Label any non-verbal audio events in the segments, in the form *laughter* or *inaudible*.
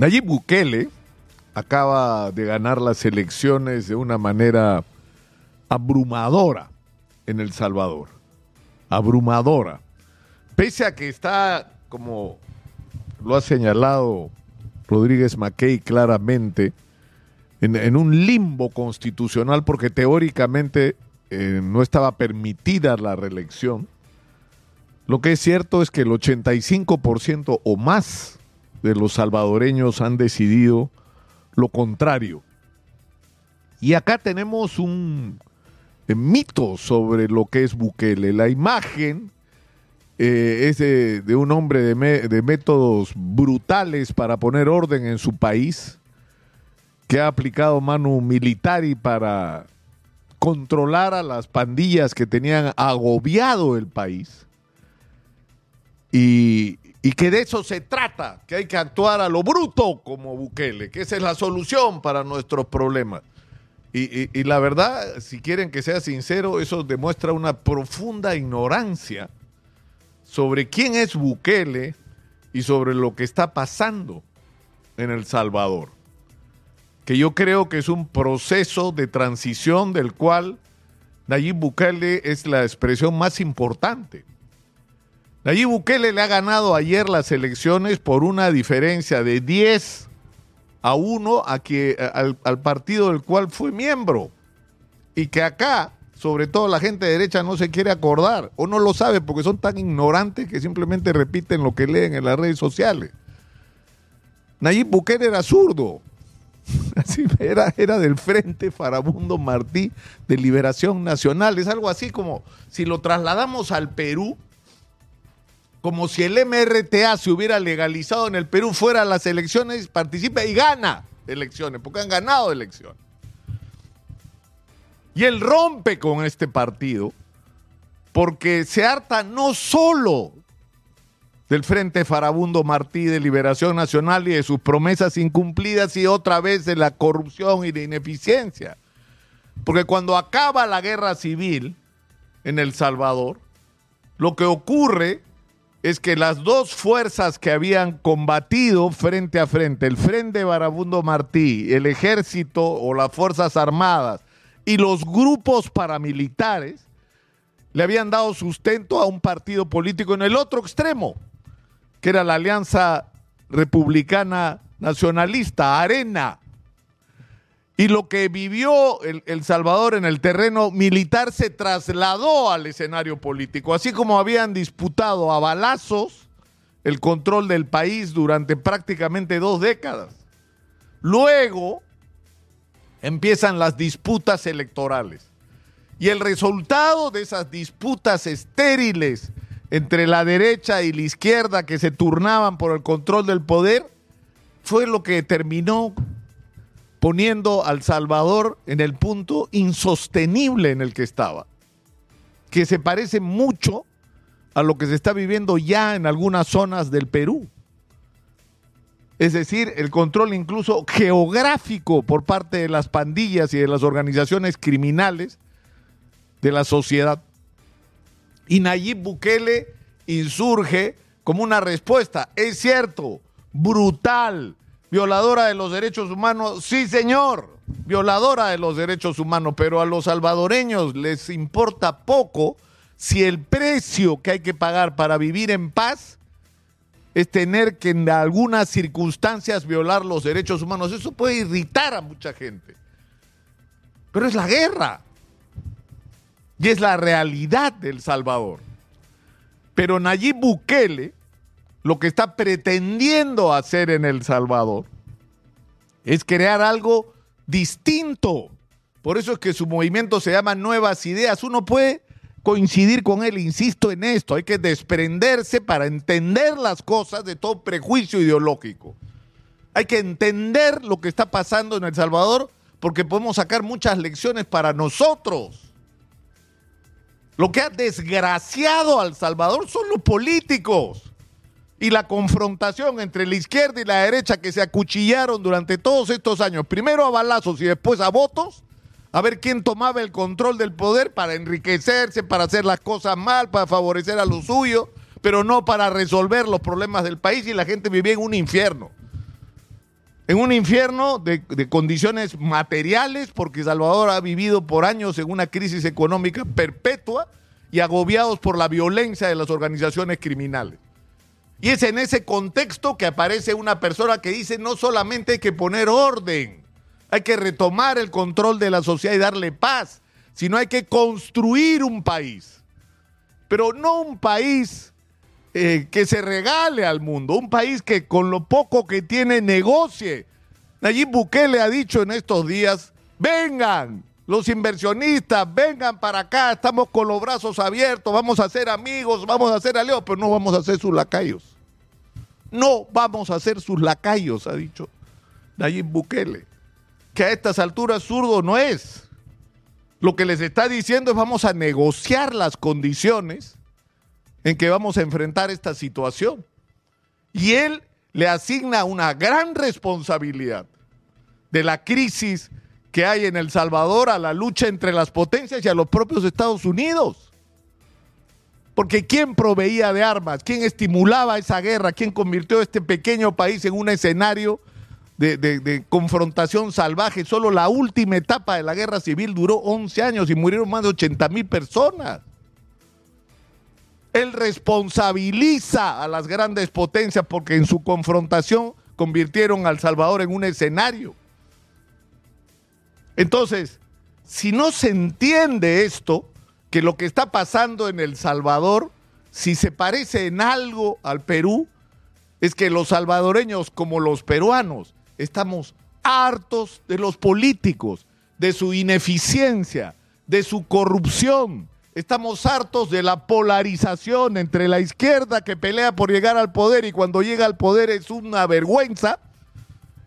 Nayib Bukele acaba de ganar las elecciones de una manera abrumadora en El Salvador. Abrumadora. Pese a que está, como lo ha señalado Rodríguez Mackey claramente, en, un limbo constitucional porque teóricamente eh, no estaba permitida la reelección. Lo que es cierto es que el 85% o más de los salvadoreños han decidido lo contrario. Y acá tenemos un eh, mito sobre lo que es Bukele. La imagen eh, es de, un hombre de, de métodos brutales para poner orden en su país, que ha aplicado mano militar y para controlar a las pandillas que tenían agobiado el país. Y, y, que de eso se trata, que hay que actuar a lo bruto como Bukele, que esa es la solución para nuestros problemas. Y, la verdad, si quieren que sea sincero, eso demuestra una profunda ignorancia sobre quién es Bukele y sobre lo que está pasando en El Salvador. Que yo creo que es un proceso de transición del cual Nayib Bukele es la expresión más importante. Nayib Bukele le ha ganado ayer las elecciones por una diferencia de 10 a 1 a que, al, partido del cual fue miembro. Y que acá sobre todo la gente de derecha no se quiere acordar o no lo sabe porque son tan ignorantes que simplemente repiten lo que leen en las redes sociales. Nayib Bukele era zurdo. *laughs* Era, era del Frente Farabundo Martí de Liberación Nacional. Es algo así como si lo trasladamos al Perú, como si el MRTA se hubiera legalizado en el Perú, fuera a las elecciones, participa y gana elecciones, porque han ganado elecciones. Y él rompe con este partido porque se harta no solo del Frente Farabundo Martí de Liberación Nacional y de sus promesas incumplidas y otra vez de la corrupción y de ineficiencia. Porque cuando acaba la guerra civil en El Salvador, lo que ocurre es que las dos fuerzas que habían combatido frente a frente, el Frente Farabundo Martí, el ejército o las Fuerzas Armadas, y los grupos paramilitares le habían dado sustento a un partido político en el otro extremo, que era la Alianza Republicana Nacionalista, Arena. Y lo que vivió el, Salvador en el terreno militar se trasladó al escenario político, así como habían disputado a balazos el control del país durante prácticamente dos décadas. Luego, empiezan las disputas electorales. Y el resultado de esas disputas estériles entre la derecha y la izquierda que se turnaban por el control del poder fue lo que terminó poniendo al Salvador en el punto insostenible en el que estaba, que se parece mucho a lo que se está viviendo ya en algunas zonas del Perú es decir, el control incluso geográfico por parte de las pandillas y de las organizaciones criminales de la sociedad. Y Nayib Bukele insurge como una respuesta. Es cierto, brutal, violadora de los derechos humanos, sí señor, violadora de los derechos humanos, pero a los salvadoreños les importa poco si el precio que hay que pagar para vivir en paz es tener que en algunas circunstancias violar los derechos humanos. Eso puede irritar a mucha gente. Pero es la guerra. Y es la realidad del Salvador. Pero Nayib Bukele, lo que está pretendiendo hacer en El Salvador, es crear algo distinto. Por eso es que su movimiento se llama Nuevas Ideas. Uno puede coincidir con él, insisto en esto, hay que desprenderse para entender las cosas de todo prejuicio ideológico. Hay que entender lo que está pasando en El Salvador porque podemos sacar muchas lecciones para nosotros. Lo que ha desgraciado al Salvador son los políticos y la confrontación entre la izquierda y la derecha que se acuchillaron durante todos estos años, primero a balazos y después a votos, a ver quién tomaba el control del poder para enriquecerse, para hacer las cosas mal, para favorecer a lo suyo, pero no para resolver los problemas del país y la gente vivía en un infierno. en un infierno de, condiciones materiales, porque Salvador ha vivido por años en una crisis económica perpetua y agobiados por la violencia de las organizaciones criminales. Y es en ese contexto que aparece una persona que dice no solamente hay que poner orden, hay que retomar el control de la sociedad y darle paz, sino hay que construir un país. Pero no un país eh, que se regale al mundo, un país que con lo poco que tiene negocie. Nayib Bukele ha dicho en estos días, vengan los inversionistas, vengan para acá, estamos con los brazos abiertos, vamos a ser amigos, vamos a ser aliados, pero no vamos a ser sus lacayos. No vamos a ser sus lacayos, ha dicho Nayib Bukele. Que a estas alturas zurdo no es. Lo que les está diciendo es vamos a negociar las condiciones en que vamos a enfrentar esta situación. Y él le asigna una gran responsabilidad de la crisis que hay en El Salvador a la lucha entre las potencias y a los propios Estados Unidos. Porque ¿quién proveía de armas? ¿Quién estimulaba esa guerra? ¿Quién convirtió este pequeño país en un escenario de, confrontación salvaje? Solo la última etapa de la guerra civil duró 11 años y murieron más de 80 mil personas. Él responsabiliza a las grandes potencias porque en su confrontación convirtieron a El Salvador en un escenario. Entonces, si no se entiende esto, que lo que está pasando en El Salvador, si se parece en algo al Perú, es que los salvadoreños como los peruanos estamos hartos de los políticos, de su ineficiencia, de su corrupción, Estamos hartos de la polarización entre la izquierda que pelea por llegar al poder y cuando llega al poder es una vergüenza,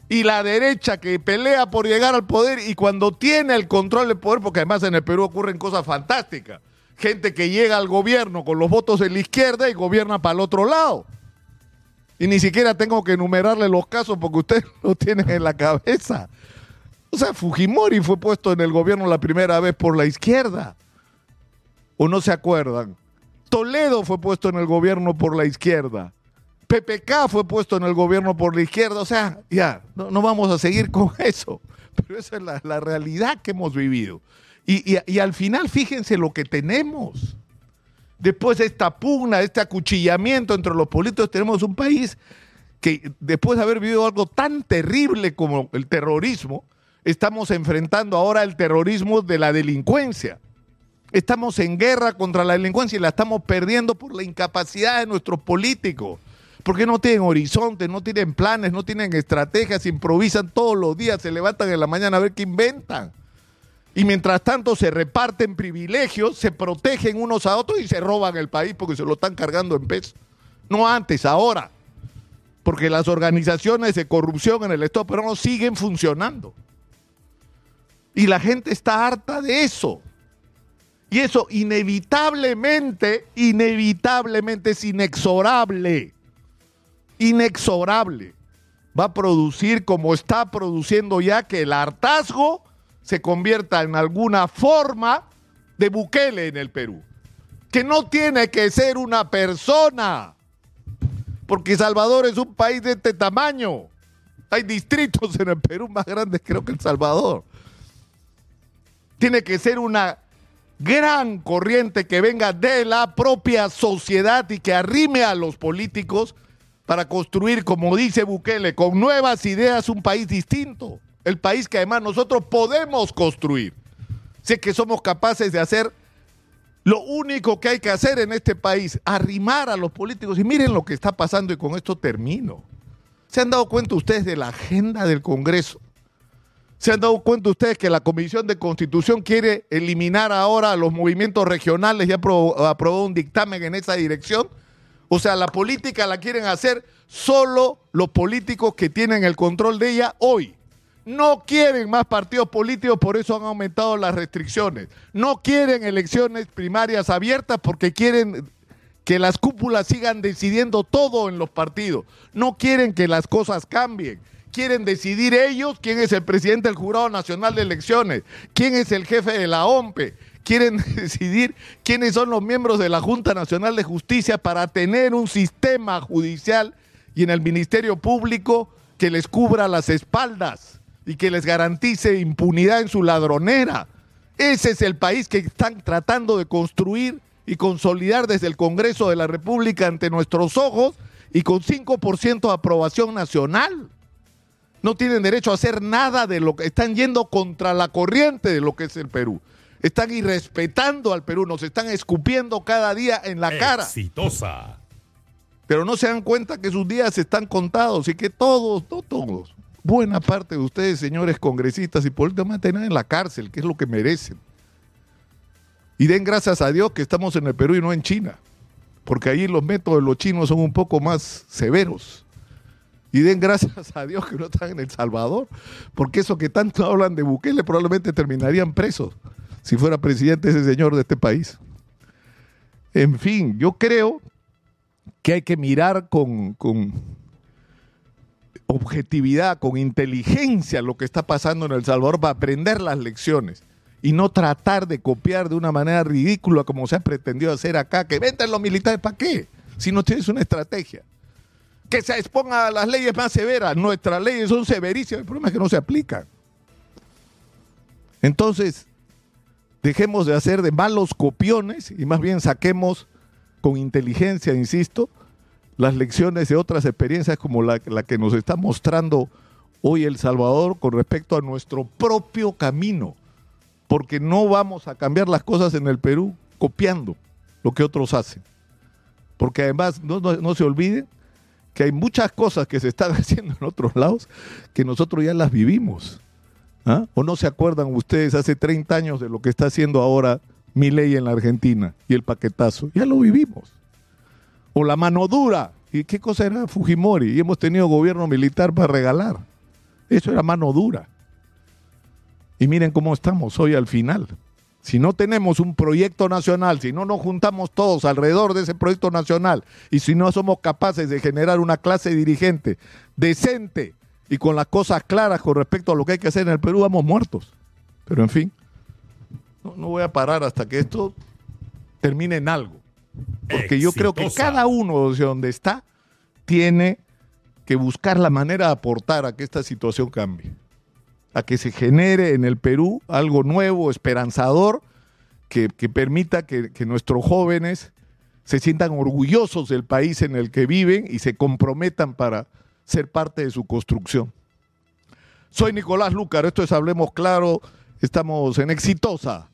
y la derecha que pelea por llegar al poder y cuando tiene el control del poder, porque además en el Perú ocurren cosas fantásticas, gente que llega al gobierno con los votos de la izquierda y gobierna para el otro lado. Y ni siquiera tengo que enumerarle los casos porque ustedes *laughs* lo tienen en la cabeza. O sea, Fujimori fue puesto en el gobierno la primera vez por la izquierda o no se acuerdan. Toledo fue puesto en el gobierno por la izquierda. PPK fue puesto en el gobierno por la izquierda. O sea, ya, no, vamos a seguir con *laughs* eso. Pero esa es la, realidad que hemos vivido. Y, y, al final, fíjense lo que tenemos. Después de esta pugna, este acuchillamiento entre los políticos, tenemos un país que después de haber vivido algo tan terrible como el terrorismo, estamos enfrentando ahora el terrorismo de la delincuencia. Estamos en guerra contra la delincuencia y la estamos perdiendo por la incapacidad de nuestros políticos. Porque no tienen horizonte, no tienen planes, no tienen estrategias, improvisan todos los días, se levantan en la mañana a ver qué inventan. Y mientras tanto se reparten privilegios, se protegen unos a otros y se roban el país porque se lo están cargando en peso. No antes, ahora. Porque las organizaciones de corrupción en el Estado peruano siguen funcionando. Y la gente está harta de eso. Y eso inevitablemente, inevitablemente es inexorable. Inexorable. Va a producir como está produciendo ya que el hartazgo se convierta en alguna forma de Bukele en el Perú. Que no tiene que ser una persona. Porque Salvador es un país de este tamaño. Hay distritos en el Perú más grandes creo que El Salvador. Tiene que ser una gran corriente que venga de la propia sociedad y que arrime a los políticos para construir, como dice Bukele, con nuevas ideas un país distinto. El país que además nosotros podemos construir. Sé que somos capaces de hacer lo único que hay que hacer en este país, arrimar a los políticos. Y miren lo que está pasando y con esto termino. ¿Se han dado cuenta ustedes de la agenda del Congreso? ¿Se han dado cuenta ustedes que la Comisión de Constitución quiere eliminar ahora a los movimientos regionales y ha aprobado un dictamen en esa dirección? O sea, la política la quieren hacer solo los políticos que tienen el control de ella hoy. No quieren más partidos políticos, por eso han aumentado las restricciones. No quieren elecciones primarias abiertas porque quieren que las cúpulas sigan decidiendo todo en los partidos. No quieren que las cosas cambien quieren decidir ellos quién es el presidente del Jurado Nacional de Elecciones, quién es el jefe de la OMPE, quieren *laughs* decidir quiénes son los miembros de la Junta Nacional de Justicia para tener un sistema judicial y en el Ministerio Público que les cubra las espaldas y que les garantice impunidad en su ladronera. Ese es el país que están tratando de construir y consolidar desde el Congreso de la República ante nuestros ojos y con 5% de aprobación nacional. No tienen derecho a hacer nada de lo que están yendo contra la corriente de lo que es el Perú. Están irrespetando al Perú, nos están escupiendo cada día en la cara. Exitosa. Pero no se dan cuenta que sus días están contados y que todos, no todos, buena parte de ustedes, señores congresistas y políticos, van a tener en la cárcel, que es lo que merecen. Y den gracias a Dios que estamos en el Perú y no en China, porque ahí los métodos de los chinos son un poco más severos. Y den gracias a Dios que no están en El Salvador, porque eso que tanto hablan de Bukele probablemente terminarían presos si fuera presidente ese señor de este país. En fin, yo creo que hay que mirar con, con objetividad, con inteligencia lo que está pasando en El Salvador para aprender las lecciones y no tratar de copiar de una manera ridícula como se ha pretendido hacer acá, que venden los militares, ¿para qué? Si no tienes una estrategia. Que se exponga a las leyes más severas. Nuestras leyes son severísimas, el problema es que no se aplican. Entonces, dejemos de hacer de malos copiones y más bien saquemos con inteligencia, insisto, las lecciones de otras experiencias como la, la, que nos está mostrando hoy El Salvador con respecto a nuestro propio camino, porque no vamos a cambiar las cosas en el Perú copiando lo que otros hacen. Porque además, no, no, no se olviden que hay muchas cosas que se están *laughs* haciendo en otros lados que nosotros ya las vivimos. ¿Ah? ¿O no se acuerdan ustedes hace 30 años de lo que está haciendo ahora mi ley en la Argentina y el paquetazo? Ya lo vivimos. O la mano dura. ¿Y qué cosa era Fujimori? Y hemos tenido gobierno militar para regalar. Eso era mano dura. Y miren cómo estamos hoy al final. Si no tenemos un proyecto nacional, si no nos juntamos todos alrededor de ese proyecto nacional y si no somos capaces de generar una clase dirigente decente, y con las cosas claras con respecto a lo que hay que hacer en el Perú, vamos muertos. Pero en fin, no, no voy a parar hasta que esto termine en algo. Porque yo creo que cada uno de donde está tiene que buscar la manera de aportar a que esta situación cambie. A que se genere en el Perú algo nuevo, esperanzador, que, que permita que, que nuestros jóvenes se sientan orgullosos del país en el que viven y se comprometan para ser parte de su construcción. Soy Nicolás Lúcar, esto es Hablemos Claro, estamos en Exitosa,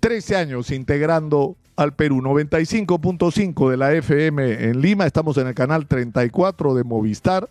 13 años integrando al Perú, 95.5 de la FM en Lima, estamos en el canal 34 de Movistar